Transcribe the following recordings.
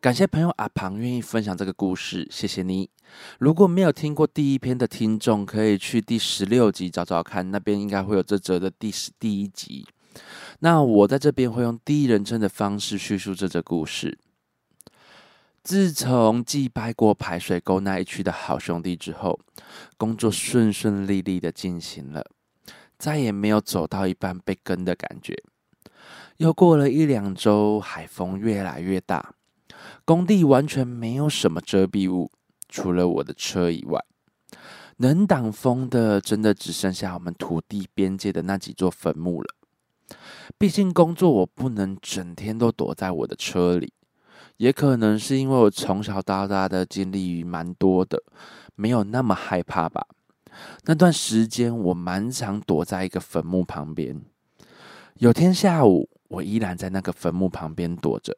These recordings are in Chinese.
感谢朋友阿庞愿意分享这个故事，谢谢你。如果没有听过第一篇的听众，可以去第十六集找找看，那边应该会有这则的第十第一集。那我在这边会用第一人称的方式叙述这则故事。自从祭拜过排水沟那一区的好兄弟之后，工作顺顺利利的进行了，再也没有走到一半被跟的感觉。又过了一两周，海风越来越大。工地完全没有什么遮蔽物，除了我的车以外，能挡风的真的只剩下我们土地边界的那几座坟墓了。毕竟工作我不能整天都躲在我的车里，也可能是因为我从小到大的经历蛮多的，没有那么害怕吧。那段时间我蛮常躲在一个坟墓旁边。有天下午，我依然在那个坟墓旁边躲着。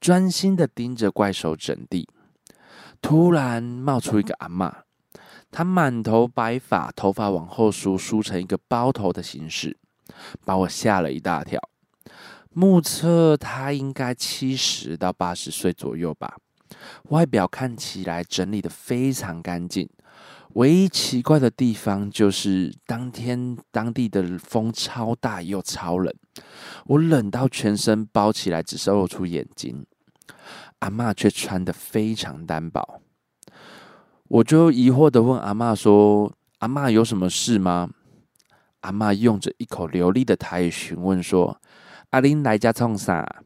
专心的盯着怪兽整地，突然冒出一个阿妈，她满头白发，头发往后梳，梳成一个包头的形式，把我吓了一大跳。目测她应该七十到八十岁左右吧，外表看起来整理的非常干净。唯一奇怪的地方就是当天当地的风超大又超冷，我冷到全身包起来，只是露出眼睛。阿妈却穿的非常单薄，我就疑惑的问阿妈说：“阿妈有什么事吗？”阿妈用着一口流利的台语询问说：“阿玲来家冲啥？”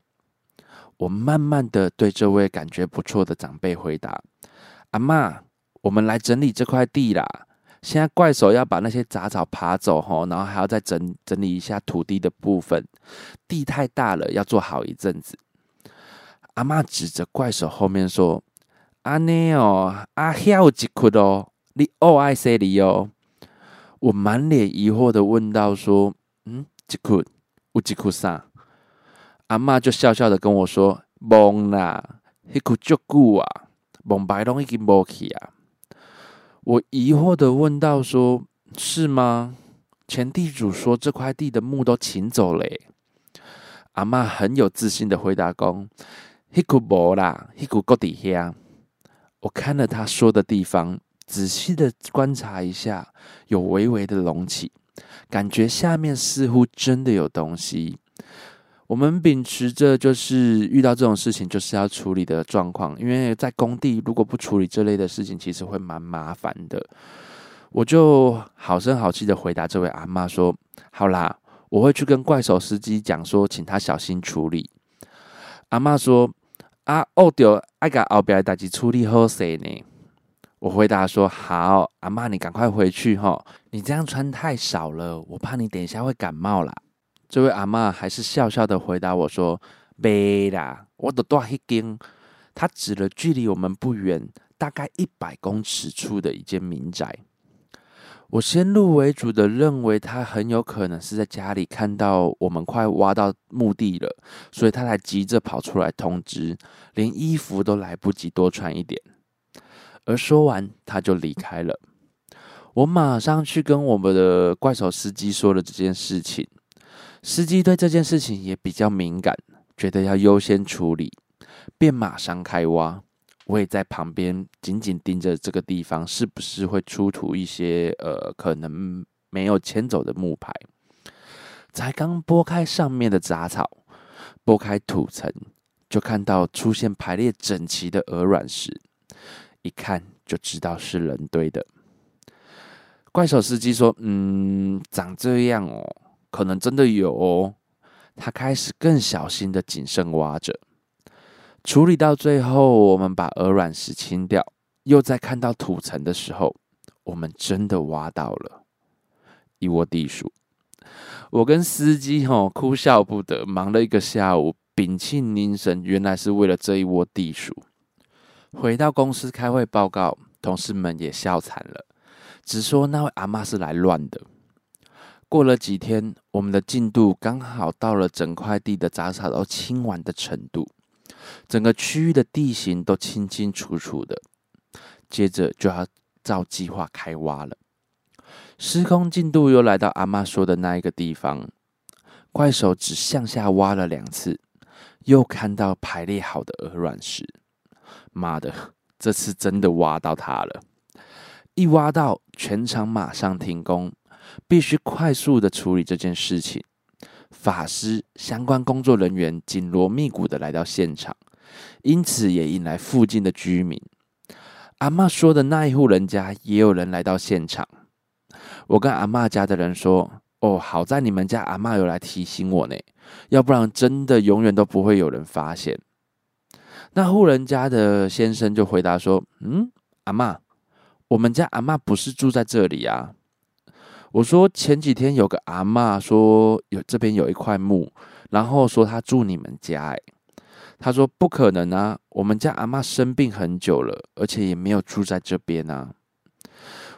我慢慢的对这位感觉不错的长辈回答：“阿妈。”我们来整理这块地啦！现在怪手要把那些杂草爬走吼，然后还要再整整理一下土地的部分。地太大了，要做好一阵子。阿妈指着怪手后面说：“阿内哦，阿有一窟哦，你哦爱谁里哦？”我满脸疑惑的问道：“说，嗯，一窟有一窟啥？”阿妈就笑笑的跟我说：“懵啦，一窟足久啊，懵白拢已经无去啊。”我疑惑的问道：“说是吗？前地主说这块地的墓都请走了。”阿妈很有自信的回答：“公，一股无啦，一股够底下。”我看了他说的地方，仔细的观察一下，有微微的隆起，感觉下面似乎真的有东西。我们秉持着就是遇到这种事情就是要处理的状况，因为在工地如果不处理这类的事情，其实会蛮麻烦的。我就好声好气的回答这位阿妈说：“好啦，我会去跟怪手司机讲说，请他小心处理。”阿妈说：“啊，哦对，爱个后边代志处理好些呢。”我回答说：“好，阿妈你赶快回去哈，你这样穿太少了，我怕你等一下会感冒啦。”这位阿妈还是笑笑的回答我说：“没啦，我都多一间。”他指了距离我们不远，大概一百公尺处的一间民宅。我先入为主的认为他很有可能是在家里看到我们快挖到墓地了，所以他才急着跑出来通知，连衣服都来不及多穿一点。而说完，他就离开了。我马上去跟我们的怪手司机说了这件事情。司机对这件事情也比较敏感，觉得要优先处理，便马上开挖。我也在旁边紧紧盯着这个地方，是不是会出土一些呃可能没有迁走的木牌？才刚拨开上面的杂草，拨开土层，就看到出现排列整齐的鹅卵石，一看就知道是人堆的。怪手司机说：“嗯，长这样哦。”可能真的有哦，他开始更小心的谨慎挖着，处理到最后，我们把鹅卵石清掉，又在看到土层的时候，我们真的挖到了一窝地鼠。我跟司机吼哭笑不得，忙了一个下午，屏气凝神，原来是为了这一窝地鼠。回到公司开会报告，同事们也笑惨了。只说那位阿妈是来乱的。过了几天，我们的进度刚好到了整块地的杂草都清完的程度，整个区域的地形都清清楚楚的。接着就要照计划开挖了。施工进度又来到阿妈说的那一个地方，怪手只向下挖了两次，又看到排列好的鹅卵石。妈的，这次真的挖到它了！一挖到，全场马上停工。必须快速的处理这件事情。法师相关工作人员紧锣密鼓的来到现场，因此也引来附近的居民。阿妈说的那一户人家也有人来到现场。我跟阿妈家的人说：“哦，好在你们家阿妈有来提醒我呢，要不然真的永远都不会有人发现。”那户人家的先生就回答说：“嗯，阿妈，我们家阿妈不是住在这里啊。”我说前几天有个阿妈说有这边有一块墓，然后说她住你们家。哎，他说不可能啊，我们家阿妈生病很久了，而且也没有住在这边啊。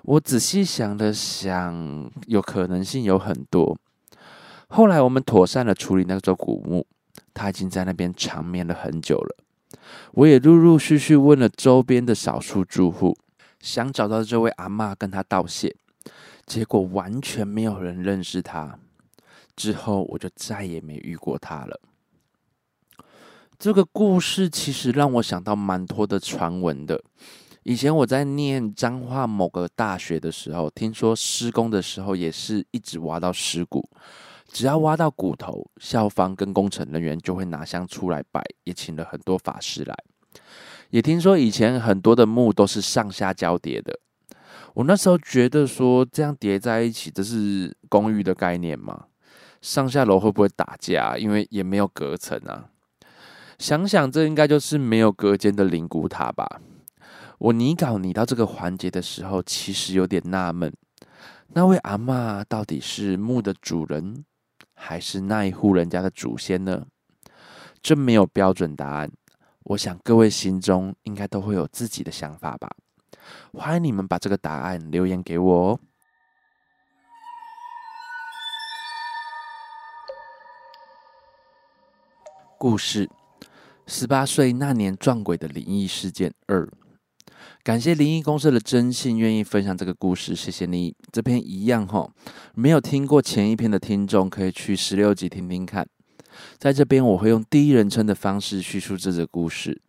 我仔细想了想，有可能性有很多。后来我们妥善的处理那座古墓，他已经在那边长眠了很久了。我也陆陆续续问了周边的少数住户，想找到这位阿妈跟他道谢。结果完全没有人认识他，之后我就再也没遇过他了。这个故事其实让我想到蛮多的传闻的。以前我在念彰化某个大学的时候，听说施工的时候也是一直挖到尸骨，只要挖到骨头，校方跟工程人员就会拿箱出来摆，也请了很多法师来。也听说以前很多的墓都是上下交叠的。我那时候觉得说这样叠在一起，这是公寓的概念吗？上下楼会不会打架？因为也没有隔层啊。想想这应该就是没有隔间的灵骨塔吧。我拟稿拟到这个环节的时候，其实有点纳闷，那位阿妈到底是墓的主人，还是那一户人家的祖先呢？这没有标准答案。我想各位心中应该都会有自己的想法吧。欢迎你们把这个答案留言给我哦。故事：十八岁那年撞鬼的灵异事件二。感谢灵异公社的真信愿意分享这个故事，谢谢你。这篇一样哈，没有听过前一篇的听众可以去十六集听听看。在这边我会用第一人称的方式叙述这个故事。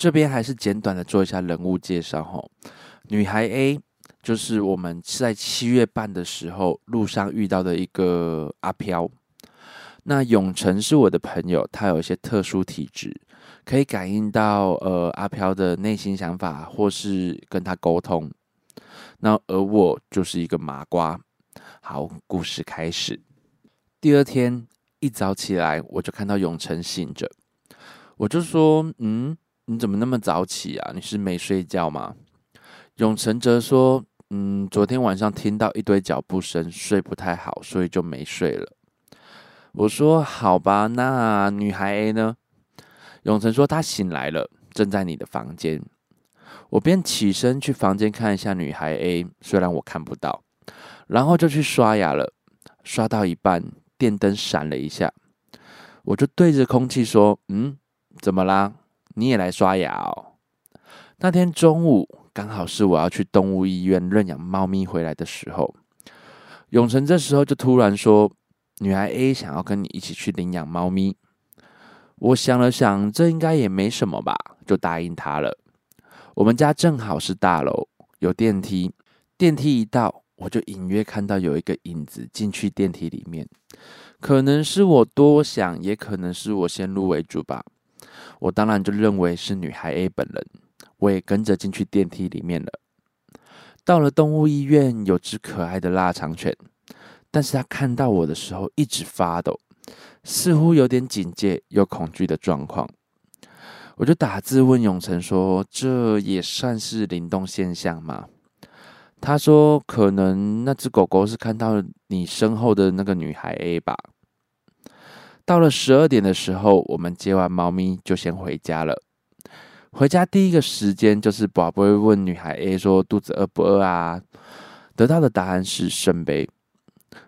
这边还是简短的做一下人物介绍哈。女孩 A 就是我们在七月半的时候路上遇到的一个阿飘。那永成是我的朋友，他有一些特殊体质，可以感应到呃阿飘的内心想法，或是跟他沟通。那而我就是一个麻瓜。好，故事开始。第二天一早起来，我就看到永成醒着，我就说嗯。你怎么那么早起啊？你是没睡觉吗？永成则说：“嗯，昨天晚上听到一堆脚步声，睡不太好，所以就没睡了。”我说：“好吧，那女孩 A 呢？”永成说：“她醒来了，正在你的房间。”我便起身去房间看一下女孩 A，虽然我看不到，然后就去刷牙了。刷到一半，电灯闪了一下，我就对着空气说：“嗯，怎么啦？”你也来刷牙哦。那天中午刚好是我要去动物医院认养猫咪回来的时候，永成这时候就突然说：“女孩 A 想要跟你一起去领养猫咪。”我想了想，这应该也没什么吧，就答应他了。我们家正好是大楼，有电梯，电梯一到，我就隐约看到有一个影子进去电梯里面，可能是我多想，也可能是我先入为主吧。我当然就认为是女孩 A 本人，我也跟着进去电梯里面了。到了动物医院，有只可爱的腊肠犬，但是它看到我的时候一直发抖，似乎有点警戒又恐惧的状况。我就打字问永成说：“这也算是灵动现象吗？”他说：“可能那只狗狗是看到你身后的那个女孩 A 吧。”到了十二点的时候，我们接完猫咪就先回家了。回家第一个时间就是宝贝问女孩 A 说肚子饿不饿啊？得到的答案是圣杯。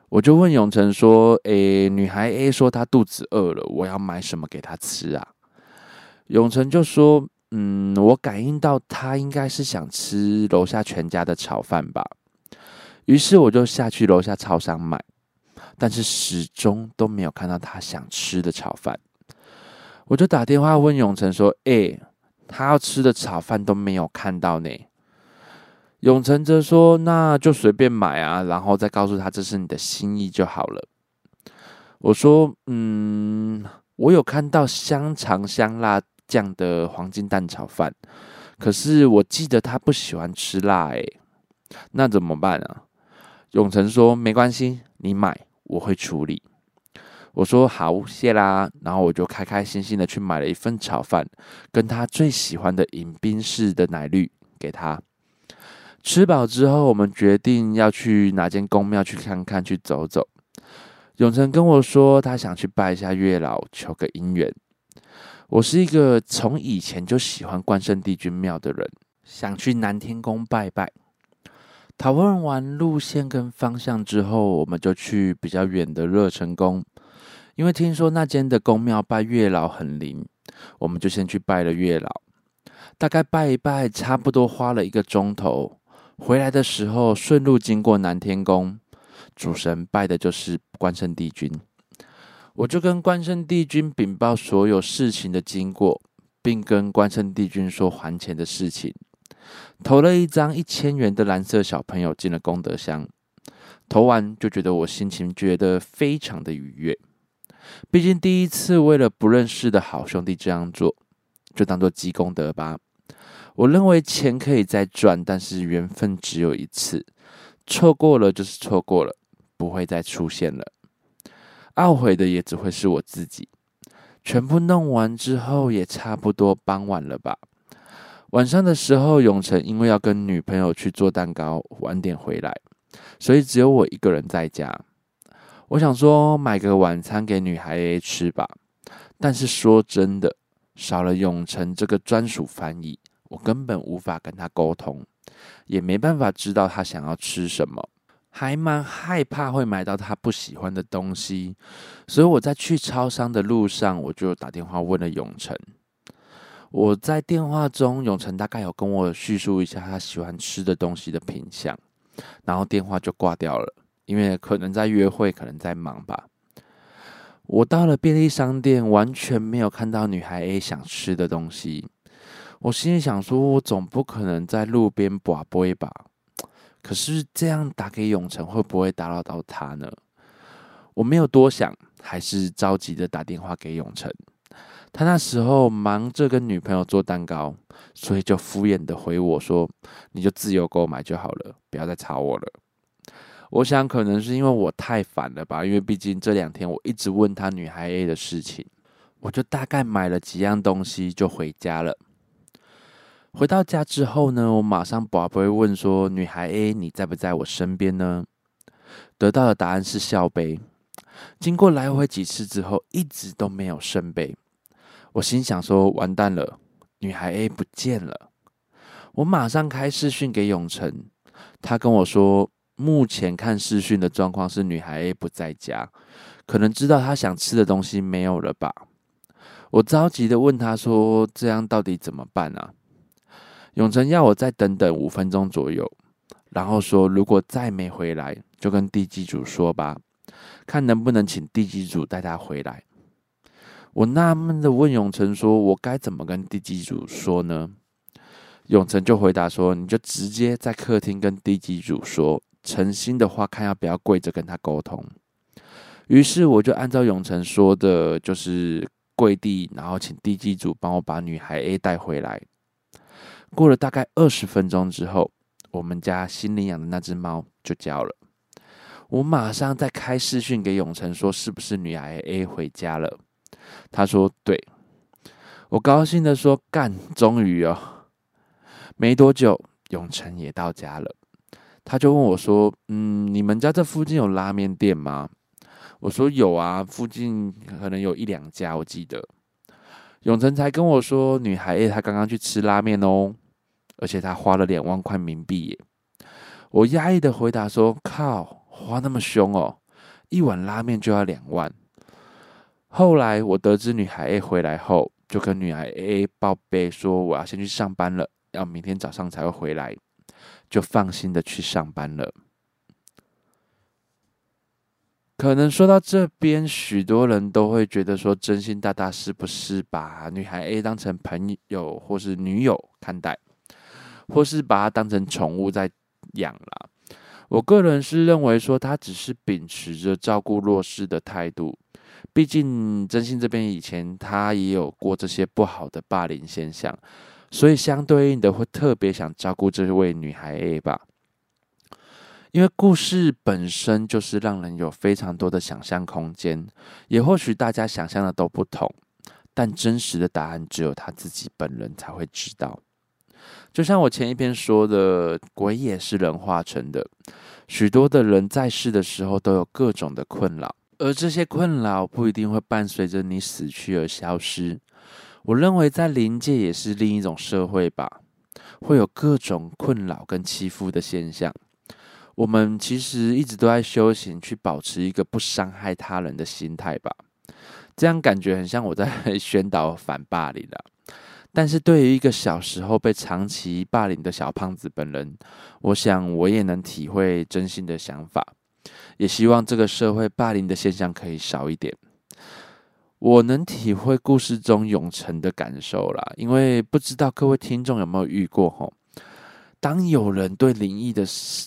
我就问永成说：“诶，女孩 A 说她肚子饿了，我要买什么给她吃啊？”永成就说：“嗯，我感应到她应该是想吃楼下全家的炒饭吧。”于是我就下去楼下超商买，但是始终都没有看到他想吃的炒饭。我就打电话问永成说：“诶，他要吃的炒饭都没有看到呢。”永成则说：“那就随便买啊，然后再告诉他这是你的心意就好了。”我说：“嗯，我有看到香肠香辣酱的黄金蛋炒饭，可是我记得他不喜欢吃辣，诶，那怎么办啊？”永成说：“没关系，你买，我会处理。”我说：“好，谢啦。”然后我就开开心心的去买了一份炒饭，跟他最喜欢的饮冰式的奶绿给他。吃饱之后，我们决定要去哪间宫庙去看看，去走走。永成跟我说，他想去拜一下月老，求个姻缘。我是一个从以前就喜欢关圣帝君庙的人，想去南天宫拜拜。讨论完路线跟方向之后，我们就去比较远的热成宫，因为听说那间的宫庙拜月老很灵，我们就先去拜了月老。大概拜一拜，差不多花了一个钟头。回来的时候，顺路经过南天宫，主神拜的就是关圣帝君。我就跟关圣帝君禀报所有事情的经过，并跟关圣帝君说还钱的事情。投了一张一千元的蓝色小朋友进了功德箱，投完就觉得我心情觉得非常的愉悦。毕竟第一次为了不认识的好兄弟这样做，就当做积功德吧。我认为钱可以再赚，但是缘分只有一次，错过了就是错过了，不会再出现了。懊悔的也只会是我自己。全部弄完之后，也差不多傍晚了吧。晚上的时候，永成因为要跟女朋友去做蛋糕，晚点回来，所以只有我一个人在家。我想说买个晚餐给女孩吃吧，但是说真的，少了永成这个专属翻译。我根本无法跟他沟通，也没办法知道他想要吃什么，还蛮害怕会买到他不喜欢的东西，所以我在去超商的路上，我就打电话问了永成。我在电话中，永成大概有跟我叙述一下他喜欢吃的东西的品相，然后电话就挂掉了，因为可能在约会，可能在忙吧。我到了便利商店，完全没有看到女孩 A 想吃的东西。我心里想说，我总不可能在路边拔杯吧？可是这样打给永成，会不会打扰到他呢？我没有多想，还是着急的打电话给永成。他那时候忙着跟女朋友做蛋糕，所以就敷衍的回我说：“你就自由购买就好了，不要再吵我了。”我想可能是因为我太烦了吧，因为毕竟这两天我一直问他女孩 A 的事情，我就大概买了几样东西就回家了。回到家之后呢，我马上宝贝问说：“女孩 A，你在不在我身边呢？”得到的答案是笑杯。经过来回几次之后，一直都没有圣杯。我心想说：“完蛋了，女孩 A 不见了。”我马上开视讯给永成，他跟我说：“目前看视讯的状况是女孩 A 不在家，可能知道她想吃的东西没有了吧。”我着急的问他说：“这样到底怎么办啊？”永成要我再等等五分钟左右，然后说如果再没回来，就跟地基主说吧，看能不能请地基主带他回来。我纳闷的问永成说：“我该怎么跟地基主说呢？”永成就回答说：“你就直接在客厅跟地基主说，诚心的话，看要不要跪着跟他沟通。”于是我就按照永成说的，就是跪地，然后请地基主帮我把女孩 A 带回来。过了大概二十分钟之后，我们家新领养的那只猫就叫了。我马上再开视讯给永成说：“是不是女孩 A 回家了？”他说：“对。”我高兴的说：“干，终于哦！”没多久，永成也到家了。他就问我说：“嗯，你们家这附近有拉面店吗？”我说：“有啊，附近可能有一两家，我记得。”永成才跟我说，女孩她刚刚去吃拉面哦，而且她花了两万块冥币耶。我压抑的回答说：“靠，花那么凶哦，一碗拉面就要两万。”后来我得知女孩 A 回来后，就跟女孩 A 报备说：“我要先去上班了，要明天早上才会回来。”就放心的去上班了。可能说到这边，许多人都会觉得说，真心大大是不是把女孩 A 当成朋友或是女友看待，或是把她当成宠物在养啦？我个人是认为说，他只是秉持着照顾弱势的态度。毕竟真心这边以前他也有过这些不好的霸凌现象，所以相对应的会特别想照顾这位女孩 A 吧。因为故事本身就是让人有非常多的想象空间，也或许大家想象的都不同，但真实的答案只有他自己本人才会知道。就像我前一篇说的，鬼也是人化成的，许多的人在世的时候都有各种的困扰，而这些困扰不一定会伴随着你死去而消失。我认为在灵界也是另一种社会吧，会有各种困扰跟欺负的现象。我们其实一直都在修行，去保持一个不伤害他人的心态吧。这样感觉很像我在 宣导反霸凌了。但是对于一个小时候被长期霸凌的小胖子本人，我想我也能体会真心的想法，也希望这个社会霸凌的现象可以少一点。我能体会故事中永成的感受啦，因为不知道各位听众有没有遇过吼。当有人对灵异的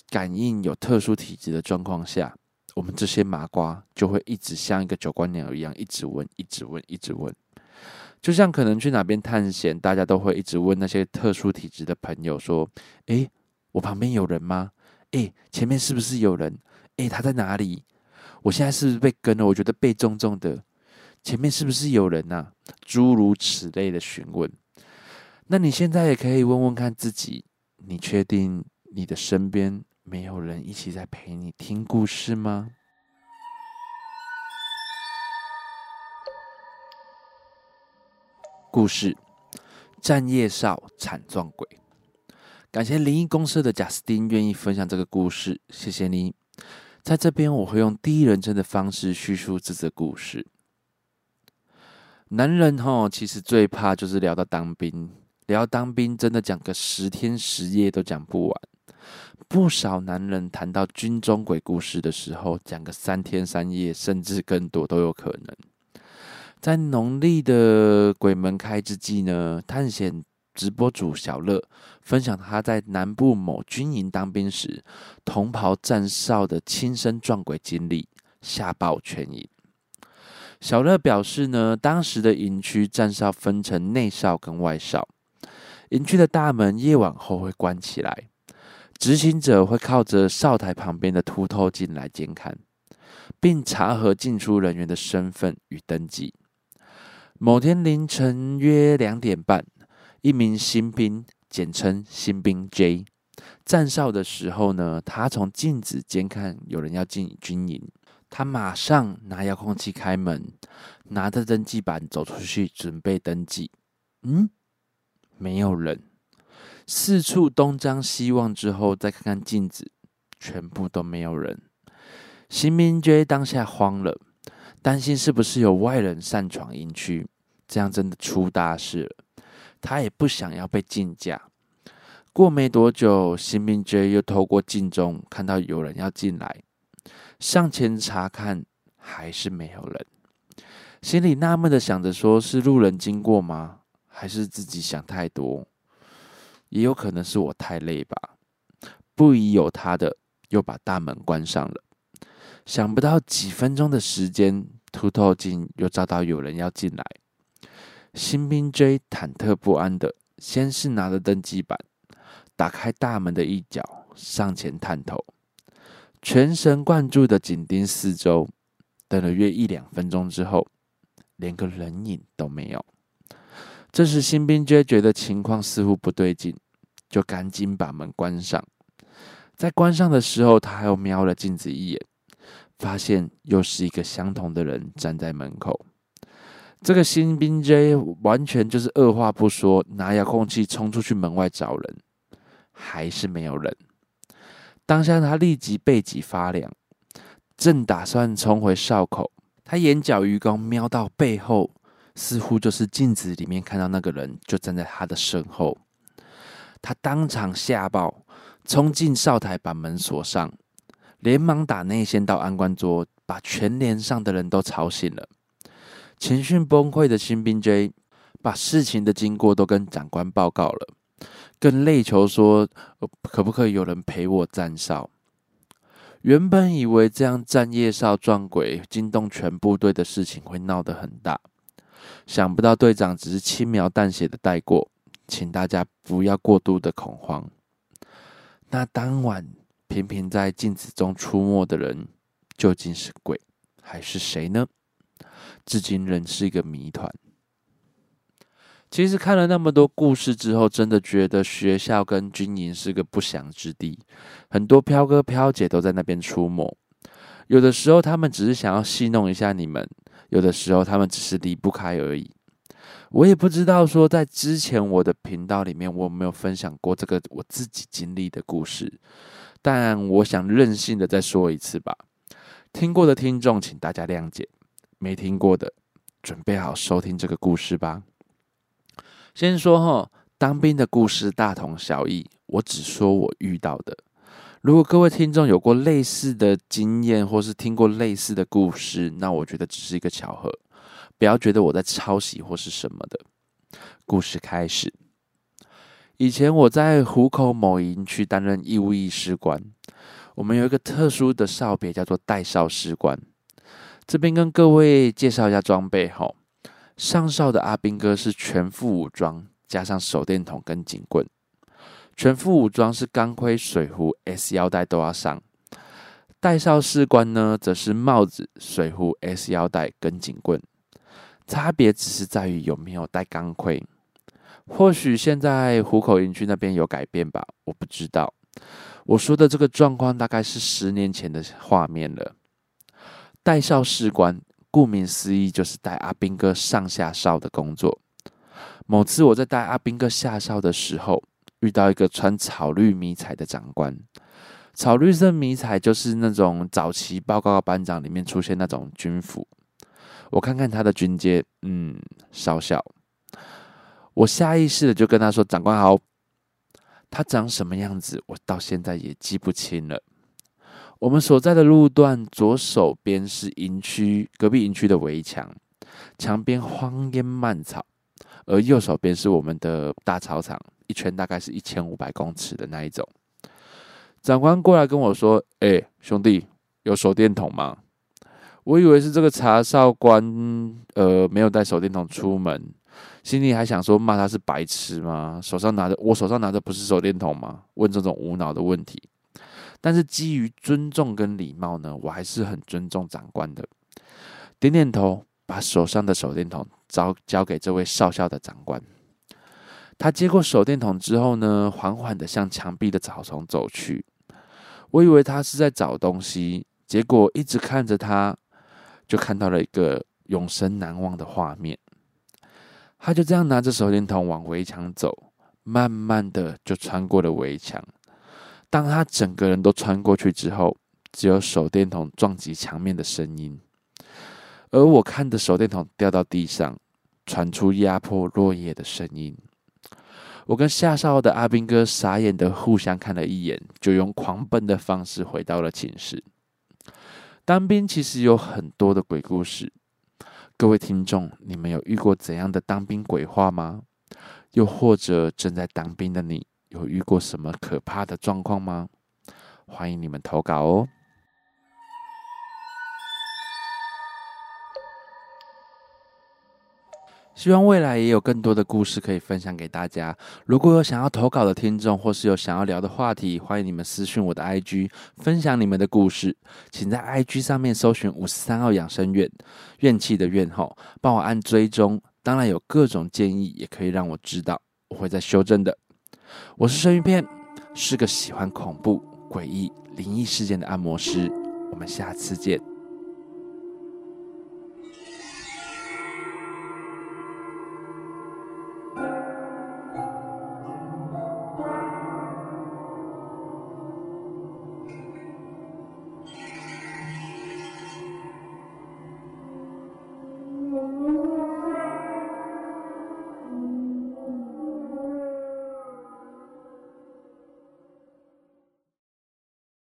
感应有特殊体质的状况下，我们这些麻瓜就会一直像一个九官鸟一样，一直问，一直问，一直问。就像可能去哪边探险，大家都会一直问那些特殊体质的朋友说：“诶，我旁边有人吗？诶，前面是不是有人？诶，他在哪里？我现在是不是被跟了？我觉得被重重的，前面是不是有人呐？”诸如此类的询问。那你现在也可以问问看自己。你确定你的身边没有人一起在陪你听故事吗？故事：战夜少惨撞鬼。感谢灵异公社的贾斯汀愿意分享这个故事，谢谢你。在这边，我会用第一人称的方式叙述这则故事。男人哈，其实最怕就是聊到当兵。聊当兵，真的讲个十天十夜都讲不完。不少男人谈到军中鬼故事的时候，讲个三天三夜，甚至更多都有可能。在农历的鬼门开之际呢，探险直播主小乐分享他在南部某军营当兵时，同袍站哨的亲身撞鬼经历，吓爆全营。小乐表示呢，当时的营区站哨分成内哨跟外哨。营区的大门夜晚后会关起来，执行者会靠着哨台旁边的凸透镜来监看，并查核进出人员的身份与登记。某天凌晨约两点半，一名新兵（简称新兵 J） 站哨的时候呢，他从镜子监看有人要进军营，他马上拿遥控器开门，拿着登记板走出去准备登记。嗯？没有人，四处东张西望之后，再看看镜子，全部都没有人。新兵 J 当下慌了，担心是不是有外人擅闯营区，这样真的出大事了。他也不想要被禁驾。过没多久，新兵 J 又透过镜中看到有人要进来，上前查看，还是没有人。心里纳闷的想着，说是路人经过吗？还是自己想太多，也有可能是我太累吧。不疑有他的，又把大门关上了。想不到几分钟的时间，凸透镜又照到有人要进来。新兵 J 忐忑不安的，先是拿着登机板，打开大门的一角，上前探头，全神贯注的紧盯四周。等了约一两分钟之后，连个人影都没有。这时，新兵 J 觉得情况似乎不对劲，就赶紧把门关上。在关上的时候，他又瞄了镜子一眼，发现又是一个相同的人站在门口。这个新兵 J 完全就是二话不说，拿遥控器冲出去门外找人，还是没有人。当下他立即背脊发凉，正打算冲回哨口，他眼角余光瞄到背后，似乎就是镜子里面看到那个人就站在他的身后。他当场吓爆，冲进哨台把门锁上，连忙打内线到安官桌，把全连上的人都吵醒了。情绪崩溃的新兵 J 把事情的经过都跟长官报告了，更泪求说：“可不可以有人陪我站哨？”原本以为这样站夜哨撞鬼，惊动全部队的事情会闹得很大，想不到队长只是轻描淡写的带过，请大家不要过度的恐慌。那当晚频频在镜子中出没的人，究竟是鬼还是谁呢？至今仍是一个谜团。其实看了那么多故事之后，真的觉得学校跟军营是个不祥之地，很多飘哥飘姐都在那边出没。有的时候他们只是想要戏弄一下你们，有的时候他们只是离不开而已。我也不知道说在之前我的频道里面我有没有分享过这个我自己经历的故事，但我想任性的再说一次吧。听过的听众，请大家谅解。没听过的，准备好收听这个故事吧。先说哈，当兵的故事大同小异，我只说我遇到的。如果各位听众有过类似的经验，或是听过类似的故事，那我觉得只是一个巧合，不要觉得我在抄袭或是什么的。故事开始，以前我在湖口某营区担任义务役士官，我们有一个特殊的哨别，叫做代哨士官。这边跟各位介绍一下装备哈，上哨的阿兵哥是全副武装，加上手电筒跟警棍。全副武装是钢盔、水壶、S 腰带都要上。戴哨士官呢，则是帽子、水壶、S 腰带跟警棍，差别只是在于有没有戴钢盔。或许现在虎口营区那边有改变吧，我不知道。我说的这个状况大概是十年前的画面了。带哨士官，顾名思义就是带阿兵哥上下哨的工作。某次我在带阿兵哥下哨的时候，遇到一个穿草绿迷彩的长官。草绿色迷彩就是那种早期报告班长里面出现那种军服。我看看他的军阶，嗯，少校。我下意识的就跟他说：“长官好。”他长什么样子，我到现在也记不清了。我们所在的路段左手边是营区隔壁营区的围墙，墙边荒烟蔓草，而右手边是我们的大操场，一圈大概是一千五百公尺的那一种。长官过来跟我说：“哎，兄弟，有手电筒吗？”我以为是这个查哨官，呃，没有带手电筒出门，心里还想说骂他是白痴吗？手上拿着，我手上拿的不是手电筒吗？问这种无脑的问题。但是基于尊重跟礼貌呢，我还是很尊重长官的，点点头，把手上的手电筒交交给这位少校的长官。他接过手电筒之后呢，缓缓的向墙壁的草丛走去。我以为他是在找东西，结果一直看着他，就看到了一个永生难忘的画面。他就这样拿着手电筒往围墙走，慢慢的就穿过了围墙。当他整个人都穿过去之后，只有手电筒撞击墙面的声音，而我看着手电筒掉到地上，传出压迫落叶的声音。我跟下哨的阿兵哥傻眼的互相看了一眼，就用狂奔的方式回到了寝室。当兵其实有很多的鬼故事，各位听众，你们有遇过怎样的当兵鬼话吗？又或者正在当兵的你？有遇过什么可怕的状况吗？欢迎你们投稿哦！希望未来也有更多的故事可以分享给大家。如果有想要投稿的听众，或是有想要聊的话题，欢迎你们私讯我的 IG，分享你们的故事。请在 IG 上面搜寻五十三号养生院，怨气的怨吼，帮我按追踪。当然有各种建议，也可以让我知道，我会在修正的。我是生鱼片，是个喜欢恐怖、诡异、灵异事件的按摩师。我们下次见。